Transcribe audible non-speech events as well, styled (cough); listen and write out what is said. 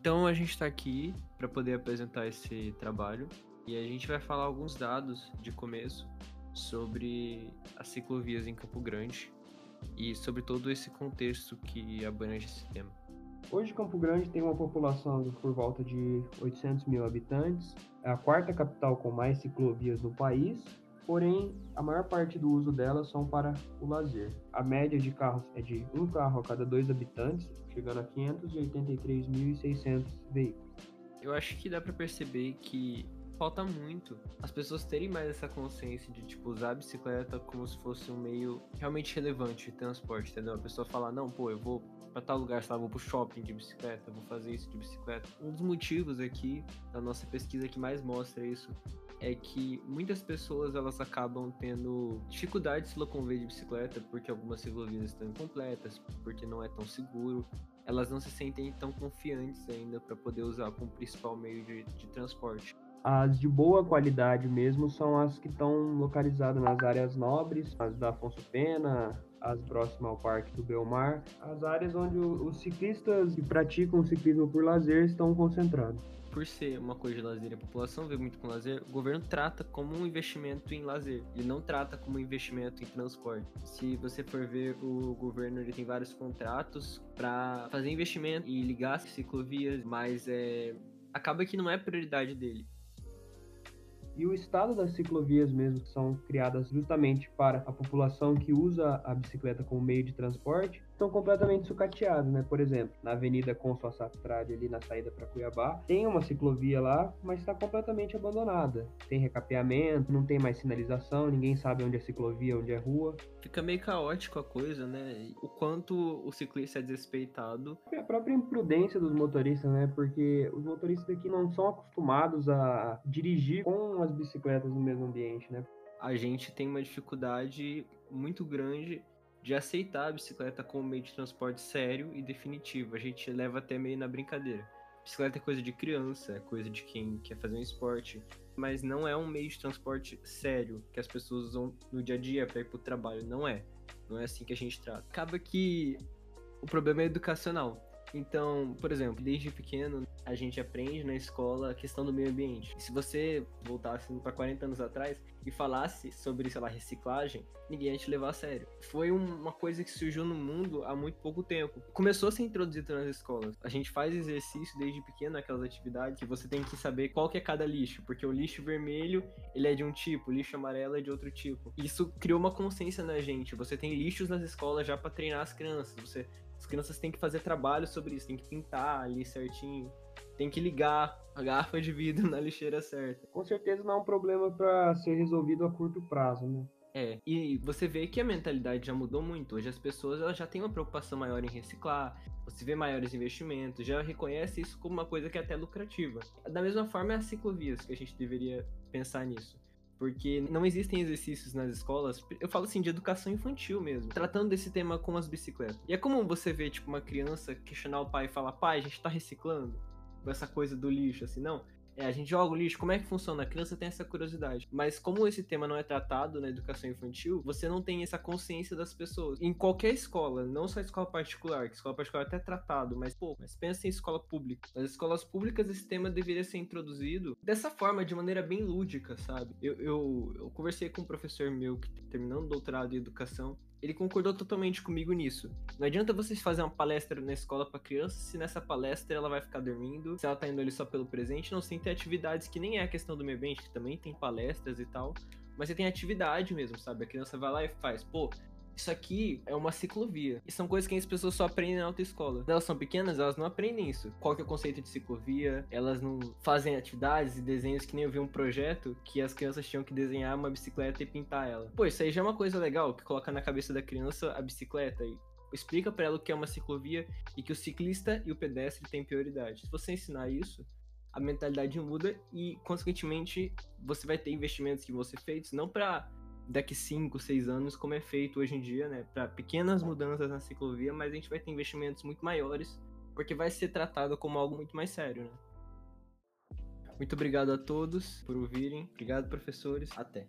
Então a gente está aqui para poder apresentar esse trabalho e a gente vai falar alguns dados de começo sobre as ciclovias em Campo Grande e sobre todo esse contexto que abrange esse tema. Hoje Campo Grande tem uma população por volta de 800 mil habitantes, é a quarta capital com mais ciclovias no país, porém a maior parte do uso delas são para o lazer. A média de carros é de um carro a cada dois habitantes, chegando a 583.600 veículos. Eu acho que dá para perceber que falta muito as pessoas terem mais essa consciência de, tipo, usar a bicicleta como se fosse um meio realmente relevante de transporte, entendeu? A pessoa falar, não, pô, eu vou para tal lugar, sei lá, vou pro shopping de bicicleta, vou fazer isso de bicicleta. Um dos motivos aqui da nossa pesquisa que mais mostra isso é que muitas pessoas elas acabam tendo dificuldade de se locomover de bicicleta porque algumas ciclovias estão incompletas, porque não é tão seguro. Elas não se sentem tão confiantes ainda para poder usar como principal meio de, de transporte. As de boa qualidade mesmo são as que estão localizadas nas áreas nobres, as da Afonso Pena, as próximas ao Parque do Belmar, as áreas onde os ciclistas que praticam ciclismo por lazer estão concentrados. Por ser uma coisa de lazer a população vê muito com lazer, o governo trata como um investimento em lazer. Ele não trata como um investimento em transporte. Se você for ver, o governo ele tem vários contratos para fazer investimento e ligar ciclovias, mas é, acaba que não é prioridade dele. E o estado das ciclovias mesmo são criadas justamente para a população que usa a bicicleta como meio de transporte, estão completamente sucateados, né? Por exemplo, na Avenida Consul Sastrade, ali na saída para Cuiabá, tem uma ciclovia lá, mas está completamente abandonada. Tem recapeamento, não tem mais sinalização, ninguém sabe onde é ciclovia, onde é rua. Fica meio caótico a coisa, né? O quanto o ciclista é desrespeitado. É a própria imprudência dos motoristas, né? Porque os motoristas aqui não são acostumados a dirigir com as bicicletas no mesmo ambiente, né? A gente tem uma dificuldade muito grande de aceitar a bicicleta como meio de transporte sério e definitivo. A gente leva até meio na brincadeira. Bicicleta é coisa de criança, é coisa de quem quer fazer um esporte, mas não é um meio de transporte sério que as pessoas usam no dia a dia para ir para o trabalho. Não é. Não é assim que a gente trata. Acaba que o problema é educacional. Então, por exemplo, desde pequeno a gente aprende na escola a questão do meio ambiente. Se você voltasse para 40 anos atrás e falasse sobre, sei lá, reciclagem, ninguém ia te levar a sério. Foi uma coisa que surgiu no mundo há muito pouco tempo. Começou a ser introduzido nas escolas. A gente faz exercício desde pequeno, aquelas atividades que você tem que saber qual que é cada lixo, porque o lixo vermelho, ele é de um tipo, o lixo amarelo é de outro tipo. Isso criou uma consciência na gente. Você tem lixos nas escolas já para treinar as crianças. Você as crianças têm que fazer trabalho sobre isso, tem que pintar ali certinho, tem que ligar a garrafa de vidro (laughs) na lixeira certa. Com certeza não é um problema para ser resolvido a curto prazo, né? É, e você vê que a mentalidade já mudou muito. Hoje as pessoas elas já têm uma preocupação maior em reciclar, você vê maiores investimentos, já reconhece isso como uma coisa que é até lucrativa. Da mesma forma é as ciclovias, que a gente deveria pensar nisso porque não existem exercícios nas escolas, eu falo assim, de educação infantil mesmo, tratando desse tema com as bicicletas. E é comum você ver, tipo, uma criança questionar o pai e falar, pai, a gente tá reciclando? Essa coisa do lixo, assim, não. É, a gente joga o lixo, como é que funciona? A criança tem essa curiosidade. Mas como esse tema não é tratado na educação infantil, você não tem essa consciência das pessoas. Em qualquer escola, não só escola particular, que escola particular é até tratado, mas pô, mas pensa em escola pública. Nas escolas públicas esse tema deveria ser introduzido dessa forma, de maneira bem lúdica, sabe? Eu, eu, eu conversei com um professor meu que terminando o doutorado em educação, ele concordou totalmente comigo nisso. Não adianta vocês fazer uma palestra na escola para criança se nessa palestra ela vai ficar dormindo, se ela tá indo ali só pelo presente, não, sem ter atividades que nem é a questão do meio ambiente, que também tem palestras e tal, mas você tem atividade mesmo, sabe? A criança vai lá e faz, pô, isso aqui é uma ciclovia. E são coisas que as pessoas só aprendem na autoescola. Quando elas são pequenas, elas não aprendem isso. Qual que é o conceito de ciclovia? Elas não fazem atividades e desenhos que nem eu vi um projeto que as crianças tinham que desenhar uma bicicleta e pintar ela. Pô, isso aí já é uma coisa legal, que coloca na cabeça da criança a bicicleta e explica para ela o que é uma ciclovia e que o ciclista e o pedestre têm prioridade. Se você ensinar isso, a mentalidade muda e, consequentemente, você vai ter investimentos que vão ser feitos não para daqui 5, 6 anos, como é feito hoje em dia, né? Para pequenas mudanças na ciclovia, mas a gente vai ter investimentos muito maiores, porque vai ser tratado como algo muito mais sério, né? Muito obrigado a todos por ouvirem. Obrigado, professores. Até.